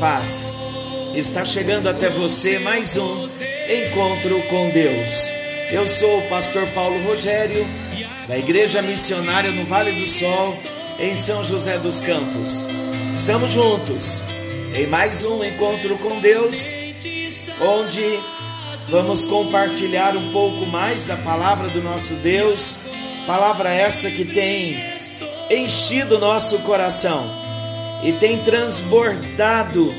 paz. Está chegando até você mais um encontro com Deus. Eu sou o pastor Paulo Rogério, da Igreja Missionária no Vale do Sol, em São José dos Campos. Estamos juntos em mais um encontro com Deus, onde vamos compartilhar um pouco mais da palavra do nosso Deus, palavra essa que tem enchido nosso coração e tem transbordado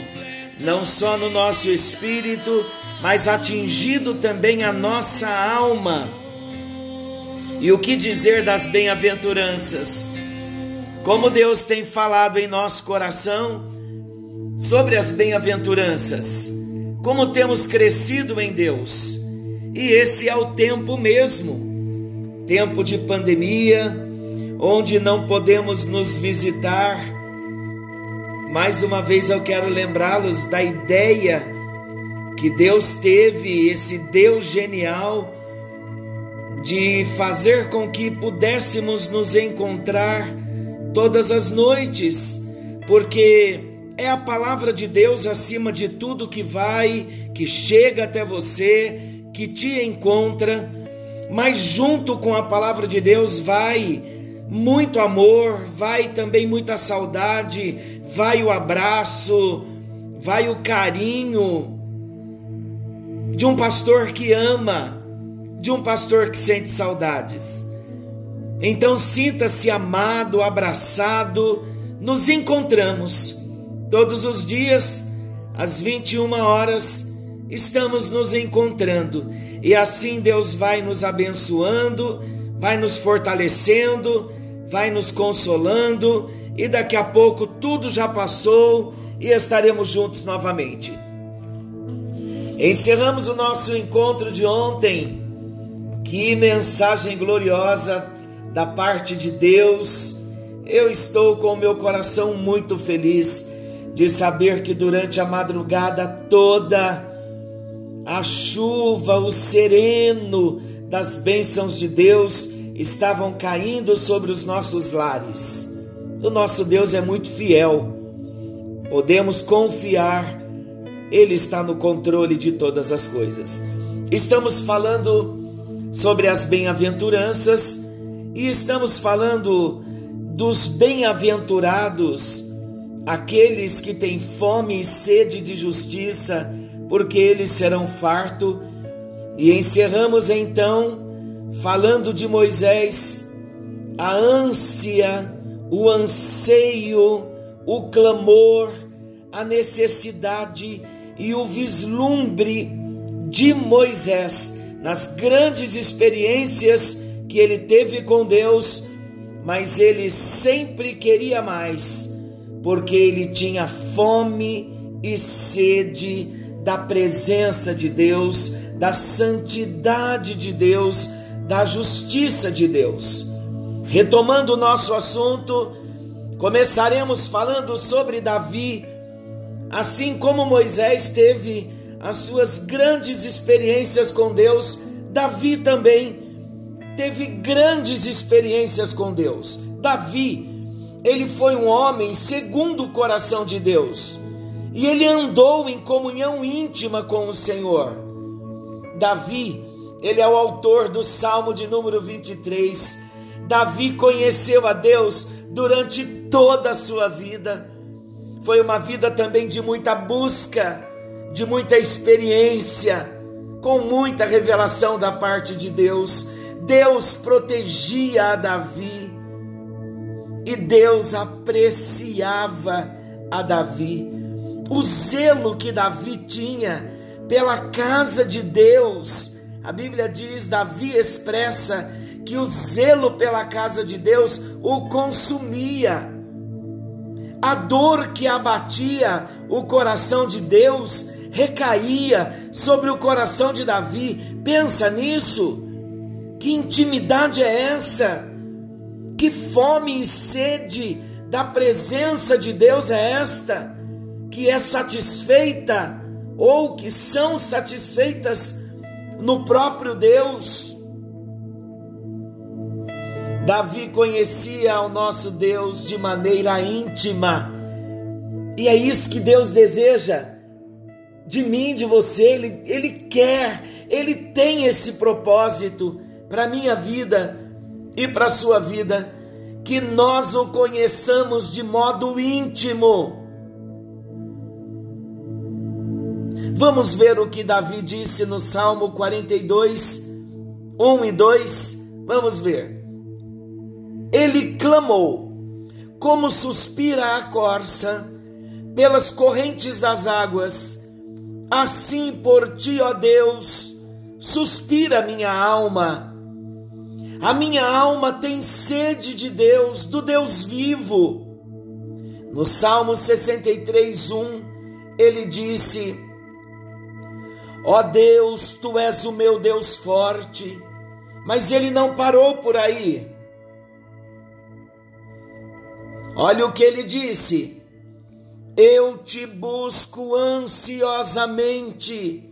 não só no nosso espírito, mas atingido também a nossa alma. E o que dizer das bem-aventuranças? Como Deus tem falado em nosso coração sobre as bem-aventuranças, como temos crescido em Deus. E esse é o tempo mesmo tempo de pandemia, onde não podemos nos visitar mais uma vez eu quero lembrá-los da ideia que Deus teve, esse Deus genial, de fazer com que pudéssemos nos encontrar todas as noites, porque é a palavra de Deus acima de tudo que vai, que chega até você, que te encontra, mas junto com a palavra de Deus vai muito amor, vai também muita saudade, vai o abraço, vai o carinho de um pastor que ama, de um pastor que sente saudades. Então sinta-se amado, abraçado. Nos encontramos todos os dias às 21 horas. Estamos nos encontrando e assim Deus vai nos abençoando, vai nos fortalecendo, vai nos consolando e daqui a pouco tudo já passou e estaremos juntos novamente. Encerramos o nosso encontro de ontem. Que mensagem gloriosa da parte de Deus. Eu estou com o meu coração muito feliz de saber que durante a madrugada toda a chuva, o sereno das bênçãos de Deus estavam caindo sobre os nossos lares. O nosso Deus é muito fiel. Podemos confiar, Ele está no controle de todas as coisas. Estamos falando sobre as bem-aventuranças e estamos falando dos bem-aventurados, aqueles que têm fome e sede de justiça, porque eles serão farto. E encerramos então falando de Moisés, a ânsia, o anseio, o clamor, a necessidade e o vislumbre de Moisés nas grandes experiências que ele teve com Deus, mas ele sempre queria mais, porque ele tinha fome e sede da presença de Deus, da santidade de Deus, da justiça de Deus. Retomando o nosso assunto, começaremos falando sobre Davi. Assim como Moisés teve as suas grandes experiências com Deus, Davi também teve grandes experiências com Deus. Davi, ele foi um homem segundo o coração de Deus e ele andou em comunhão íntima com o Senhor. Davi, ele é o autor do Salmo de número 23. Davi conheceu a Deus durante toda a sua vida. Foi uma vida também de muita busca, de muita experiência, com muita revelação da parte de Deus. Deus protegia a Davi e Deus apreciava a Davi. o zelo que Davi tinha pela casa de Deus. A Bíblia diz, Davi expressa que o zelo pela casa de Deus o consumia. A dor que abatia o coração de Deus recaía sobre o coração de Davi. Pensa nisso. Que intimidade é essa? Que fome e sede da presença de Deus é esta? Que é satisfeita ou que são satisfeitas no próprio Deus. Davi conhecia o nosso Deus de maneira íntima, e é isso que Deus deseja de mim, de você. Ele, ele quer, ele tem esse propósito para a minha vida e para a sua vida, que nós o conheçamos de modo íntimo. Vamos ver o que Davi disse no Salmo 42, 1 e 2. Vamos ver. Ele clamou, como suspira a corça, pelas correntes das águas. Assim por ti, ó Deus, suspira minha alma. A minha alma tem sede de Deus, do Deus vivo. No Salmo 63, 1, ele disse: Ó Deus, tu és o meu Deus forte. Mas ele não parou por aí. Olha o que ele disse: Eu te busco ansiosamente,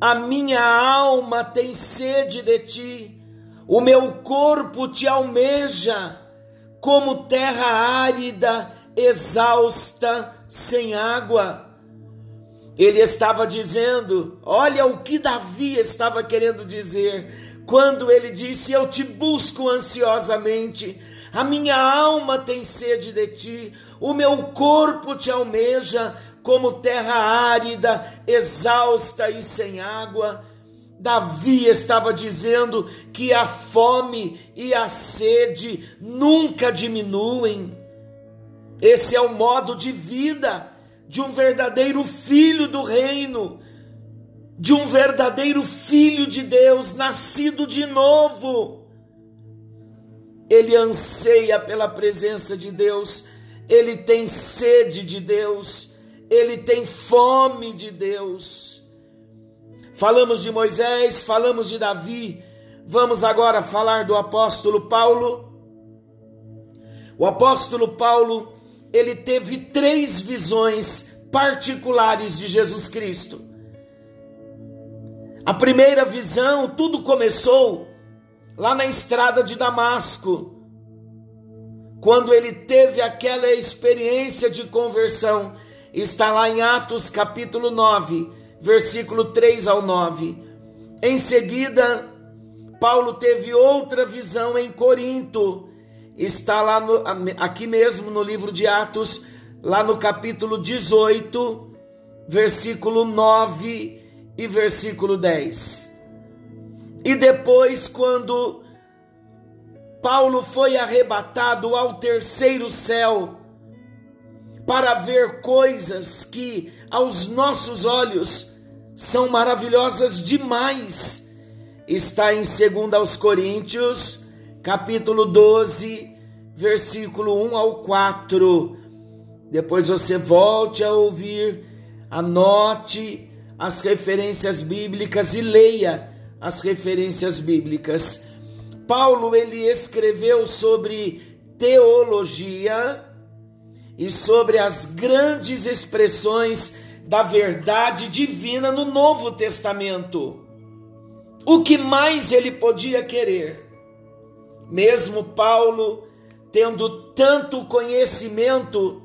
a minha alma tem sede de ti, o meu corpo te almeja, como terra árida, exausta, sem água. Ele estava dizendo, olha o que Davi estava querendo dizer, quando ele disse: Eu te busco ansiosamente, a minha alma tem sede de ti, o meu corpo te almeja como terra árida, exausta e sem água. Davi estava dizendo que a fome e a sede nunca diminuem. Esse é o modo de vida de um verdadeiro filho do reino, de um verdadeiro filho de Deus, nascido de novo. Ele anseia pela presença de Deus, ele tem sede de Deus, ele tem fome de Deus. Falamos de Moisés, falamos de Davi, vamos agora falar do apóstolo Paulo. O apóstolo Paulo ele teve três visões particulares de Jesus Cristo. A primeira visão, tudo começou lá na estrada de Damasco, quando ele teve aquela experiência de conversão. Está lá em Atos capítulo 9, versículo 3 ao 9. Em seguida, Paulo teve outra visão em Corinto, está lá no, aqui mesmo no livro de Atos, lá no capítulo 18, versículo 9 e versículo 10. E depois, quando Paulo foi arrebatado ao terceiro céu, para ver coisas que aos nossos olhos são maravilhosas demais. Está em 2 Coríntios, capítulo 12, versículo 1 ao 4. Depois você volte a ouvir, anote as referências bíblicas e leia as referências bíblicas. Paulo ele escreveu sobre teologia e sobre as grandes expressões da verdade divina no Novo Testamento. O que mais ele podia querer? Mesmo Paulo tendo tanto conhecimento,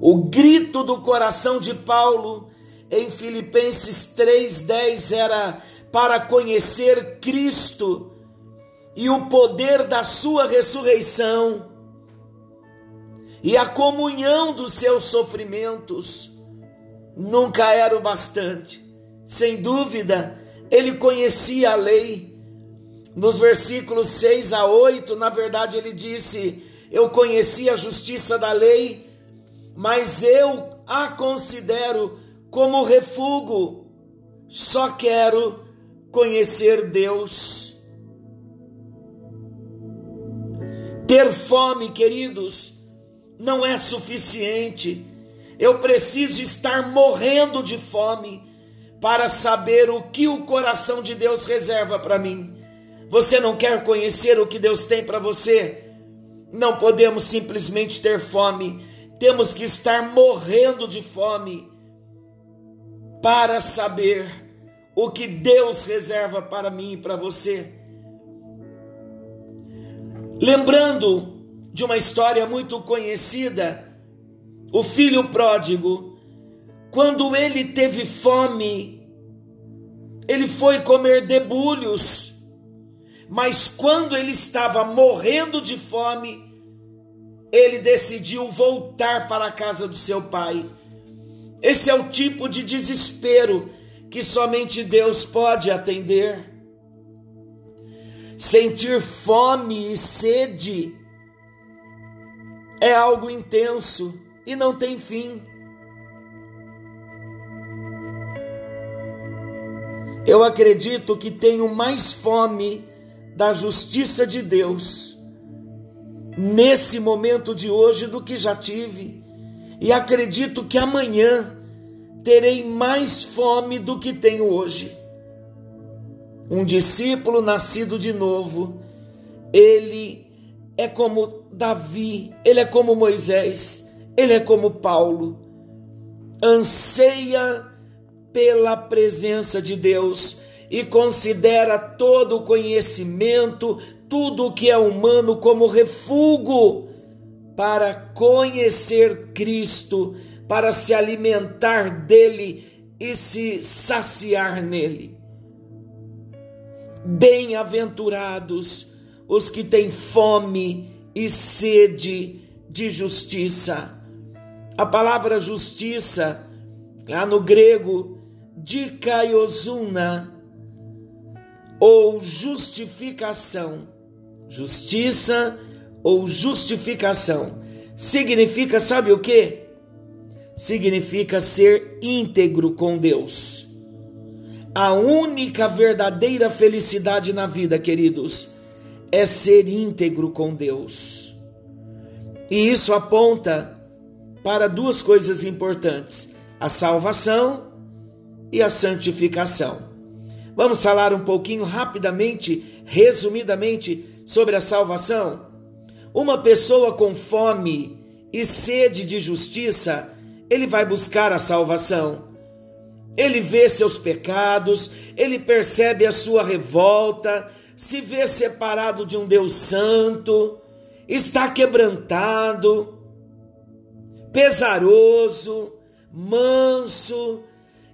o grito do coração de Paulo em Filipenses 3:10 era para conhecer Cristo e o poder da sua ressurreição e a comunhão dos seus sofrimentos. Nunca era o bastante. Sem dúvida, ele conhecia a lei nos versículos 6 a 8, na verdade, ele disse: Eu conheci a justiça da lei mas eu a considero como refúgio. Só quero conhecer Deus. Ter fome, queridos, não é suficiente. Eu preciso estar morrendo de fome para saber o que o coração de Deus reserva para mim. Você não quer conhecer o que Deus tem para você? Não podemos simplesmente ter fome, temos que estar morrendo de fome para saber o que Deus reserva para mim e para você. Lembrando de uma história muito conhecida, o filho pródigo, quando ele teve fome, ele foi comer debulhos, mas quando ele estava morrendo de fome, ele decidiu voltar para a casa do seu pai. Esse é o tipo de desespero que somente Deus pode atender. Sentir fome e sede é algo intenso e não tem fim. Eu acredito que tenho mais fome da justiça de Deus nesse momento de hoje do que já tive, e acredito que amanhã terei mais fome do que tenho hoje. Um discípulo nascido de novo, ele é como Davi, ele é como Moisés, ele é como Paulo, anseia pela presença de Deus e considera todo o conhecimento, tudo o que é humano como refúgio para conhecer Cristo, para se alimentar dele e se saciar nele. Bem-aventurados os que têm fome e sede de justiça. A palavra justiça, lá no grego, dikaiosuna, ou justificação, Justiça ou justificação significa, sabe o que? Significa ser íntegro com Deus. A única verdadeira felicidade na vida, queridos, é ser íntegro com Deus. E isso aponta para duas coisas importantes: a salvação e a santificação. Vamos falar um pouquinho rapidamente, resumidamente, sobre a salvação? Uma pessoa com fome e sede de justiça, ele vai buscar a salvação. Ele vê seus pecados, ele percebe a sua revolta, se vê separado de um Deus santo, está quebrantado, pesaroso, manso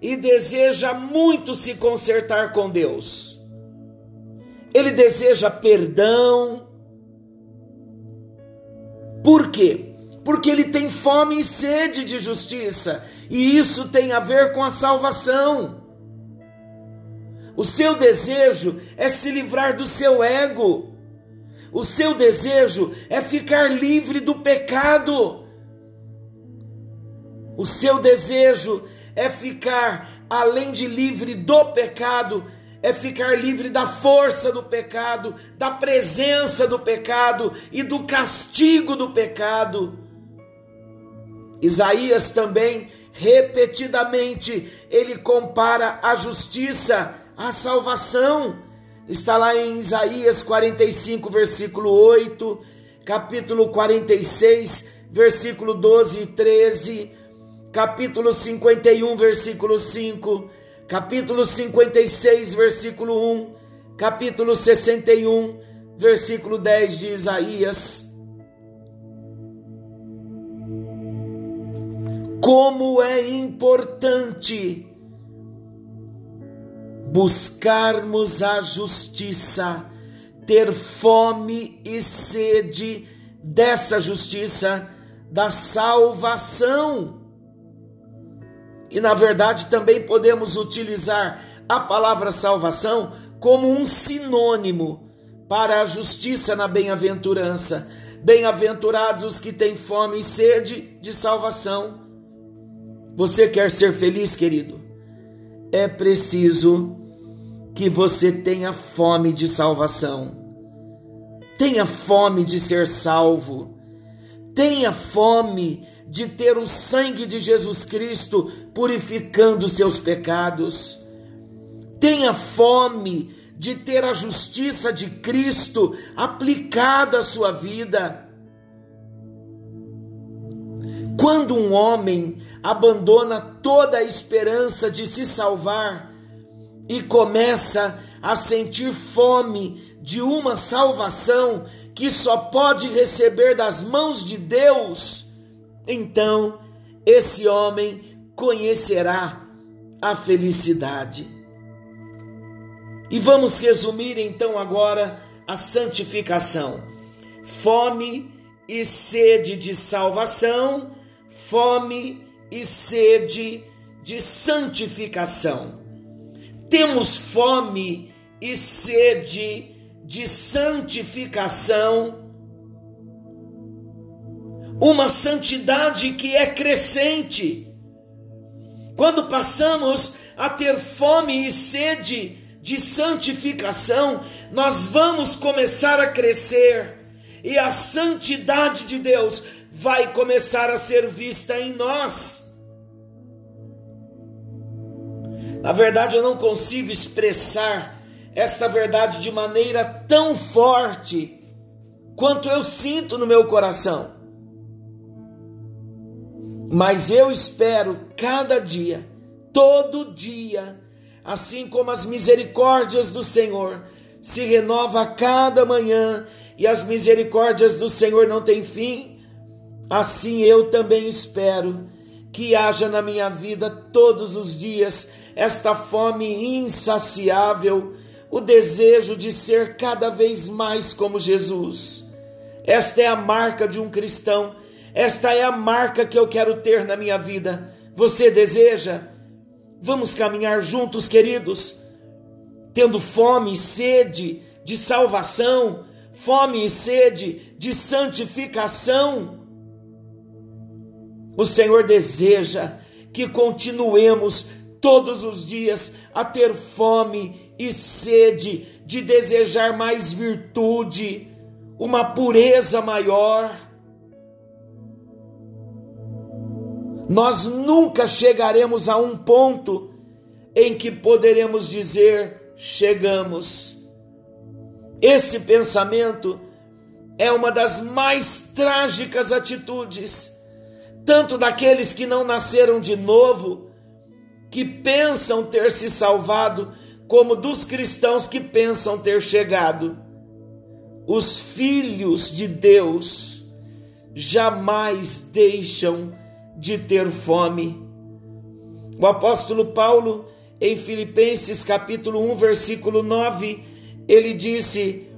e deseja muito se consertar com Deus ele deseja perdão. Por quê? Porque ele tem fome e sede de justiça, e isso tem a ver com a salvação. O seu desejo é se livrar do seu ego. O seu desejo é ficar livre do pecado. O seu desejo é ficar, além de livre do pecado, é ficar livre da força do pecado, da presença do pecado e do castigo do pecado. Isaías também, repetidamente, ele compara a justiça à salvação. Está lá em Isaías 45, versículo 8, capítulo 46, versículo 12 e 13, capítulo 51, versículo 5 capítulo 56, versículo 1, capítulo 61, versículo 10 de Isaías. Como é importante buscarmos a justiça, ter fome e sede dessa justiça, da salvação e na verdade também podemos utilizar a palavra salvação como um sinônimo para a justiça na bem-aventurança. Bem-aventurados os que têm fome e sede de salvação. Você quer ser feliz, querido? É preciso que você tenha fome de salvação. Tenha fome de ser salvo. Tenha fome de ter o sangue de Jesus Cristo purificando seus pecados. Tenha fome de ter a justiça de Cristo aplicada à sua vida. Quando um homem abandona toda a esperança de se salvar e começa a sentir fome de uma salvação que só pode receber das mãos de Deus, então esse homem conhecerá a felicidade. E vamos resumir então agora a santificação. Fome e sede de salvação, fome e sede de santificação. Temos fome e sede de santificação, uma santidade que é crescente. Quando passamos a ter fome e sede de santificação, nós vamos começar a crescer e a santidade de Deus vai começar a ser vista em nós. Na verdade, eu não consigo expressar esta verdade de maneira tão forte quanto eu sinto no meu coração. Mas eu espero cada dia, todo dia, assim como as misericórdias do Senhor se renova a cada manhã e as misericórdias do Senhor não têm fim, assim eu também espero que haja na minha vida todos os dias esta fome insaciável, o desejo de ser cada vez mais como Jesus. Esta é a marca de um cristão, esta é a marca que eu quero ter na minha vida. Você deseja? Vamos caminhar juntos, queridos, tendo fome e sede de salvação, fome e sede de santificação. O Senhor deseja que continuemos todos os dias a ter fome e sede de desejar mais virtude, uma pureza maior nós nunca chegaremos a um ponto em que poderemos dizer chegamos. Esse pensamento é uma das mais trágicas atitudes, tanto daqueles que não nasceram de novo, que pensam ter se salvado, como dos cristãos que pensam ter chegado. Os filhos de Deus jamais deixam de ter fome. O apóstolo Paulo, em Filipenses capítulo 1, versículo 9, ele disse: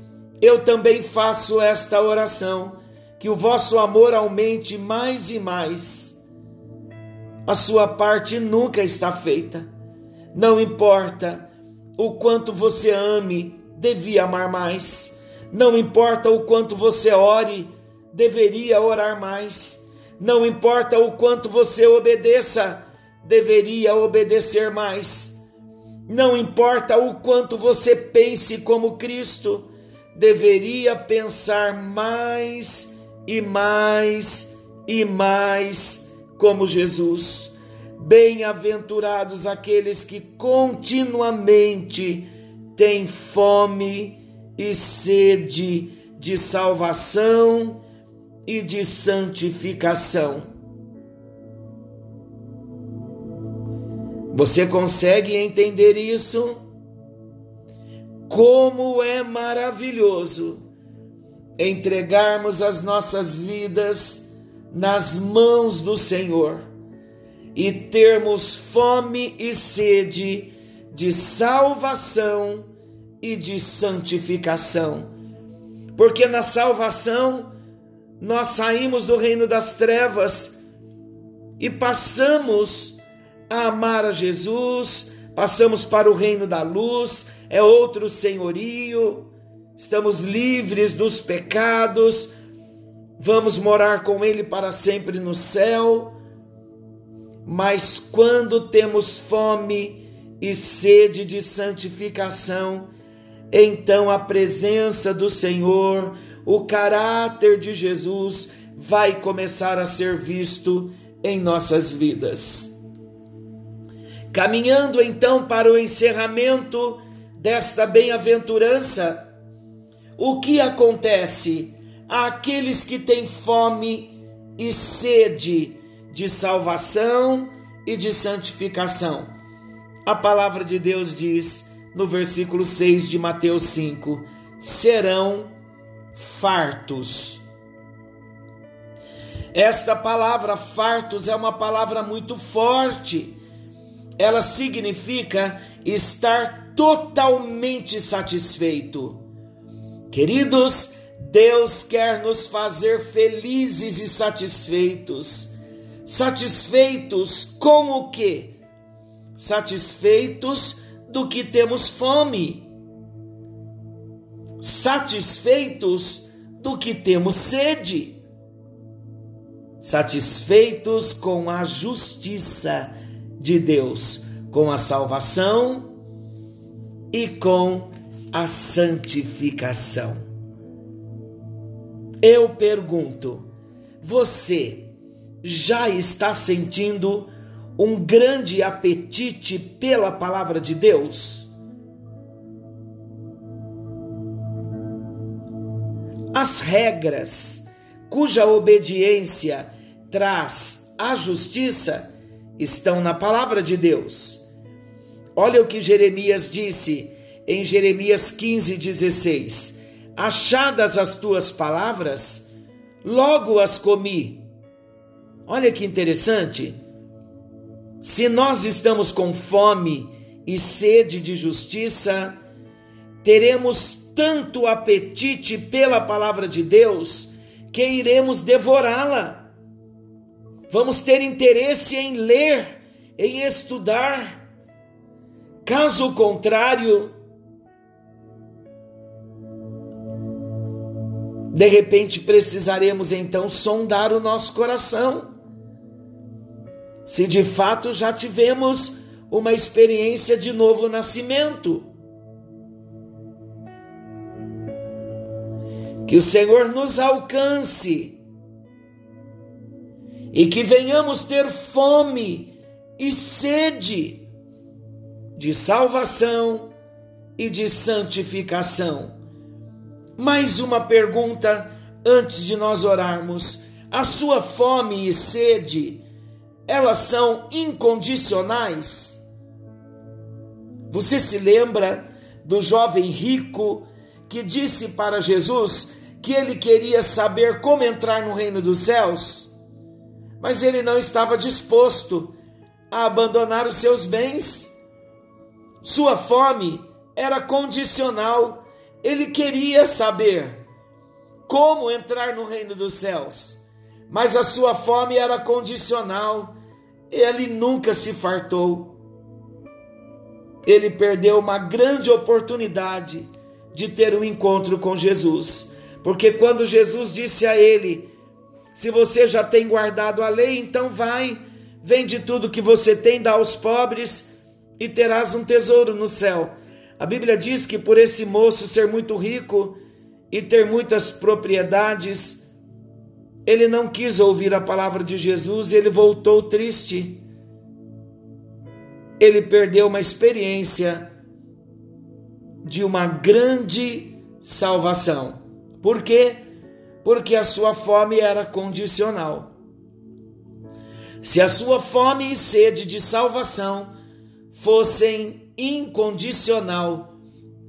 Eu também faço esta oração, que o vosso amor aumente mais e mais. A sua parte nunca está feita. Não importa o quanto você ame, devia amar mais. Não importa o quanto você ore, deveria orar mais. Não importa o quanto você obedeça, deveria obedecer mais. Não importa o quanto você pense como Cristo, deveria pensar mais e mais e mais como Jesus. Bem-aventurados aqueles que continuamente têm fome e sede de salvação e de santificação. Você consegue entender isso? Como é maravilhoso entregarmos as nossas vidas nas mãos do Senhor e termos fome e sede de salvação e de santificação. Porque na salvação nós saímos do reino das trevas e passamos a amar a Jesus, passamos para o reino da luz, é outro senhorio, estamos livres dos pecados vamos morar com Ele para sempre no céu, mas quando temos fome e sede de santificação, então a presença do Senhor, o caráter de Jesus vai começar a ser visto em nossas vidas. Caminhando então para o encerramento desta bem-aventurança, o que acontece àqueles que têm fome e sede de salvação e de santificação? A palavra de Deus diz no versículo 6 de Mateus 5: serão fartos. Esta palavra fartos é uma palavra muito forte ela significa estar totalmente satisfeito. Queridos, Deus quer nos fazer felizes e satisfeitos. Satisfeitos com o que? Satisfeitos do que temos fome. Satisfeitos do que temos sede. Satisfeitos com a justiça de Deus com a salvação e com a santificação. Eu pergunto, você já está sentindo um grande apetite pela palavra de Deus? As regras cuja obediência traz a justiça estão na palavra de Deus. Olha o que Jeremias disse em Jeremias 15, 16: Achadas as tuas palavras, logo as comi. Olha que interessante. Se nós estamos com fome e sede de justiça, teremos tanto apetite pela palavra de Deus que iremos devorá-la. Vamos ter interesse em ler, em estudar. Caso contrário, de repente precisaremos então sondar o nosso coração. Se de fato já tivemos uma experiência de novo nascimento. Que o Senhor nos alcance e que venhamos ter fome e sede de salvação e de santificação. Mais uma pergunta antes de nós orarmos. A sua fome e sede, elas são incondicionais? Você se lembra do jovem rico que disse para Jesus que ele queria saber como entrar no reino dos céus? mas ele não estava disposto a abandonar os seus bens. Sua fome era condicional, ele queria saber como entrar no reino dos céus, mas a sua fome era condicional, ele nunca se fartou. Ele perdeu uma grande oportunidade de ter um encontro com Jesus, porque quando Jesus disse a ele: se você já tem guardado a lei, então vai, vende tudo que você tem, dá aos pobres e terás um tesouro no céu. A Bíblia diz que por esse moço ser muito rico e ter muitas propriedades, ele não quis ouvir a palavra de Jesus e ele voltou triste. Ele perdeu uma experiência de uma grande salvação. Por quê? porque a sua fome era condicional. Se a sua fome e sede de salvação fossem incondicional,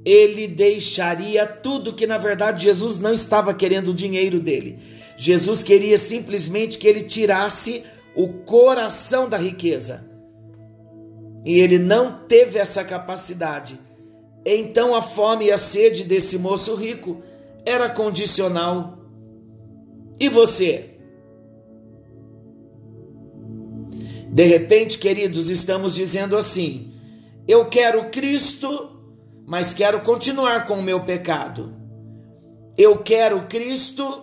ele deixaria tudo que na verdade Jesus não estava querendo o dinheiro dele. Jesus queria simplesmente que ele tirasse o coração da riqueza. E ele não teve essa capacidade. Então a fome e a sede desse moço rico era condicional. E você? De repente, queridos, estamos dizendo assim: eu quero Cristo, mas quero continuar com o meu pecado. Eu quero Cristo,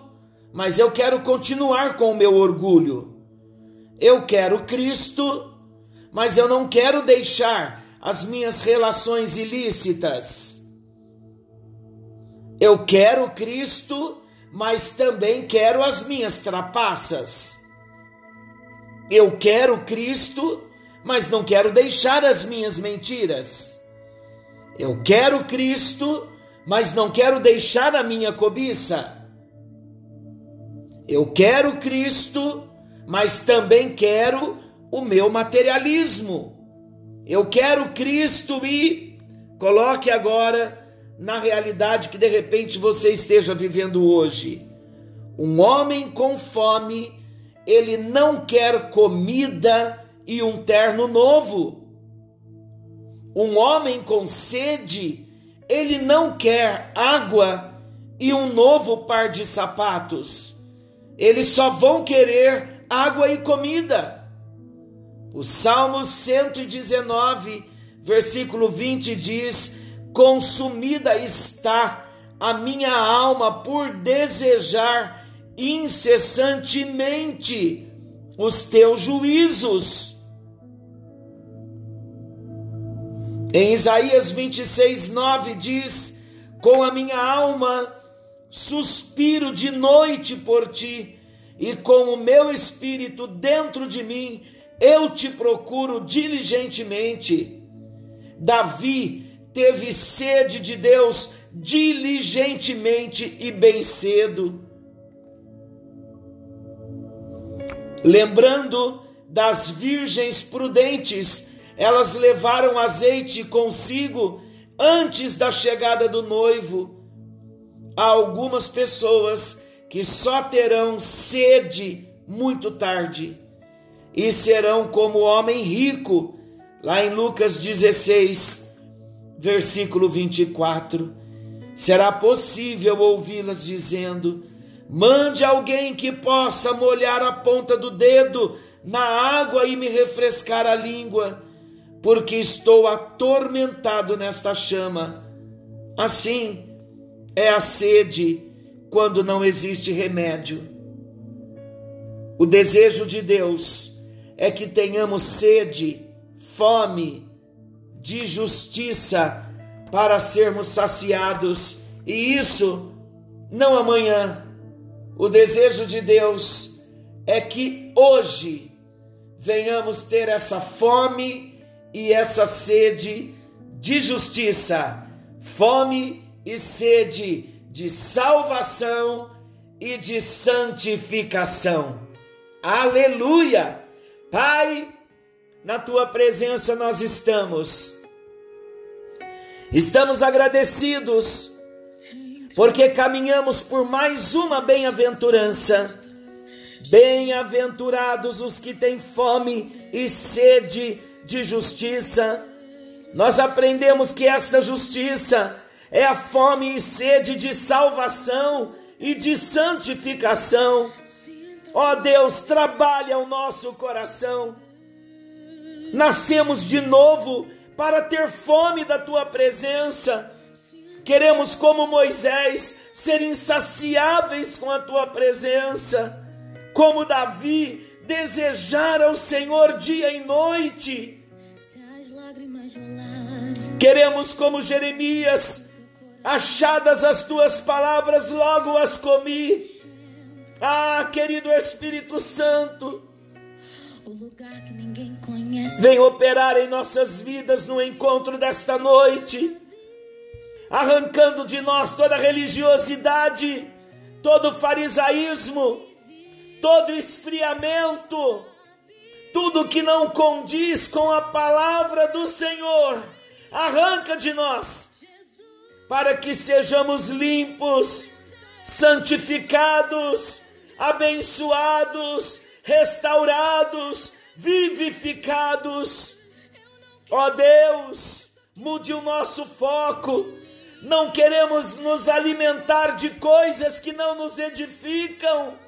mas eu quero continuar com o meu orgulho. Eu quero Cristo, mas eu não quero deixar as minhas relações ilícitas. Eu quero Cristo, mas também quero as minhas trapaças. Eu quero Cristo, mas não quero deixar as minhas mentiras. Eu quero Cristo, mas não quero deixar a minha cobiça. Eu quero Cristo, mas também quero o meu materialismo. Eu quero Cristo e coloque agora na realidade que de repente você esteja vivendo hoje. Um homem com fome, ele não quer comida e um terno novo. Um homem com sede, ele não quer água e um novo par de sapatos. Eles só vão querer água e comida. O Salmo 119, versículo 20 diz: Consumida está a minha alma por desejar incessantemente os teus juízos. Em Isaías 26, 9 diz: Com a minha alma suspiro de noite por ti, e com o meu espírito dentro de mim, eu te procuro diligentemente. Davi teve sede de Deus diligentemente e bem cedo. Lembrando das virgens prudentes, elas levaram azeite consigo antes da chegada do noivo há algumas pessoas que só terão sede muito tarde e serão como o homem rico, lá em Lucas 16, versículo 24. Será possível ouvi-las dizendo: Mande alguém que possa molhar a ponta do dedo na água e me refrescar a língua, porque estou atormentado nesta chama. Assim, é a sede quando não existe remédio. O desejo de Deus é que tenhamos sede, fome de justiça para sermos saciados, e isso não amanhã. O desejo de Deus é que hoje venhamos ter essa fome e essa sede de justiça, fome e sede de salvação e de santificação. Aleluia! Pai, na tua presença nós estamos. Estamos agradecidos porque caminhamos por mais uma bem-aventurança. Bem-aventurados os que têm fome e sede de justiça. Nós aprendemos que esta justiça é a fome e sede de salvação e de santificação. Ó oh Deus, trabalha o nosso coração. Nascemos de novo para ter fome da tua presença. Queremos, como Moisés, ser insaciáveis com a tua presença. Como Davi, desejar ao Senhor dia e noite. Queremos, como Jeremias, achadas as tuas palavras, logo as comi. Ah, querido Espírito Santo, vem operar em nossas vidas no encontro desta noite, arrancando de nós toda religiosidade, todo farisaísmo, todo esfriamento, tudo que não condiz com a palavra do Senhor, arranca de nós para que sejamos limpos, santificados, abençoados, restaurados, vivificados. Ó Deus, mude o nosso foco. Não queremos nos alimentar de coisas que não nos edificam.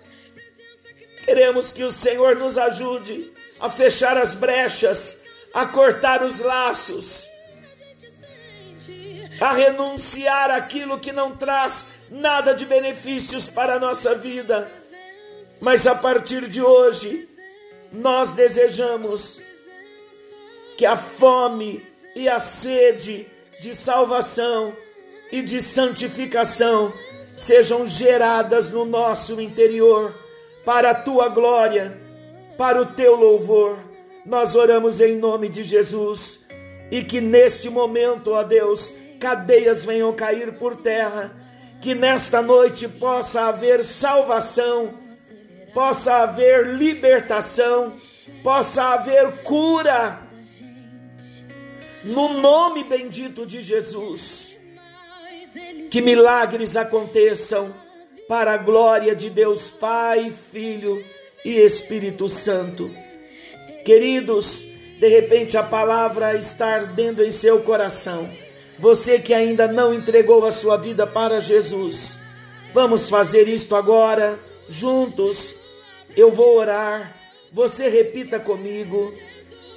Queremos que o Senhor nos ajude a fechar as brechas, a cortar os laços a renunciar aquilo que não traz nada de benefícios para a nossa vida. Mas a partir de hoje, nós desejamos que a fome e a sede de salvação e de santificação sejam geradas no nosso interior, para a tua glória, para o teu louvor. Nós oramos em nome de Jesus e que neste momento, ó Deus, cadeias venham cair por terra, que nesta noite possa haver salvação, possa haver libertação, possa haver cura no nome bendito de Jesus. Que milagres aconteçam para a glória de Deus Pai, Filho e Espírito Santo. Queridos, de repente a palavra está ardendo em seu coração. Você que ainda não entregou a sua vida para Jesus, vamos fazer isto agora, juntos. Eu vou orar, você repita comigo.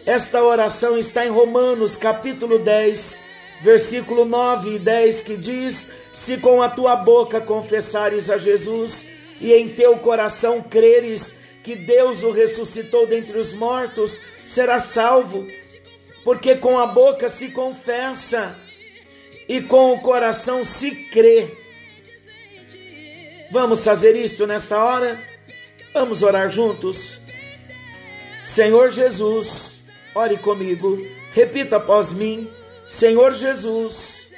Esta oração está em Romanos capítulo 10, versículo 9 e 10, que diz: Se com a tua boca confessares a Jesus e em teu coração creres que Deus o ressuscitou dentre os mortos, serás salvo. Porque com a boca se confessa e com o coração se crê. Vamos fazer isto nesta hora? Vamos orar juntos? Senhor Jesus, Ore comigo, repita após mim: Senhor Jesus,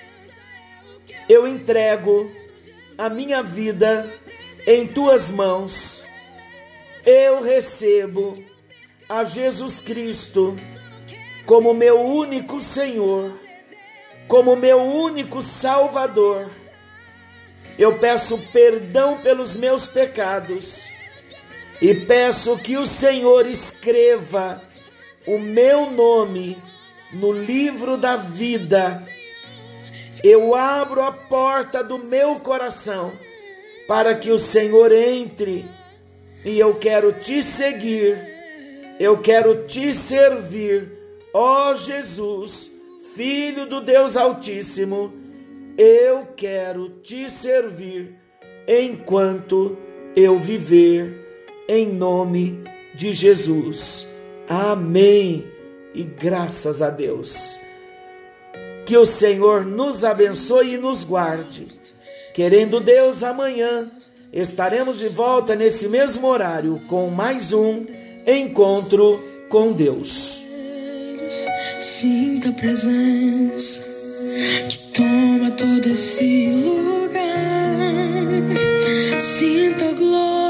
eu entrego a minha vida em tuas mãos. Eu recebo a Jesus Cristo como meu único Senhor, como meu único Salvador. Eu peço perdão pelos meus pecados e peço que o Senhor escreva o meu nome no livro da vida, eu abro a porta do meu coração para que o Senhor entre e eu quero te seguir, eu quero te servir, ó Jesus, Filho do Deus Altíssimo, eu quero te servir enquanto eu viver, em nome de Jesus. Amém. E graças a Deus. Que o Senhor nos abençoe e nos guarde. Querendo Deus, amanhã estaremos de volta nesse mesmo horário com mais um encontro com Deus. Sinta a presença que toma todo esse lugar. Sinta a glória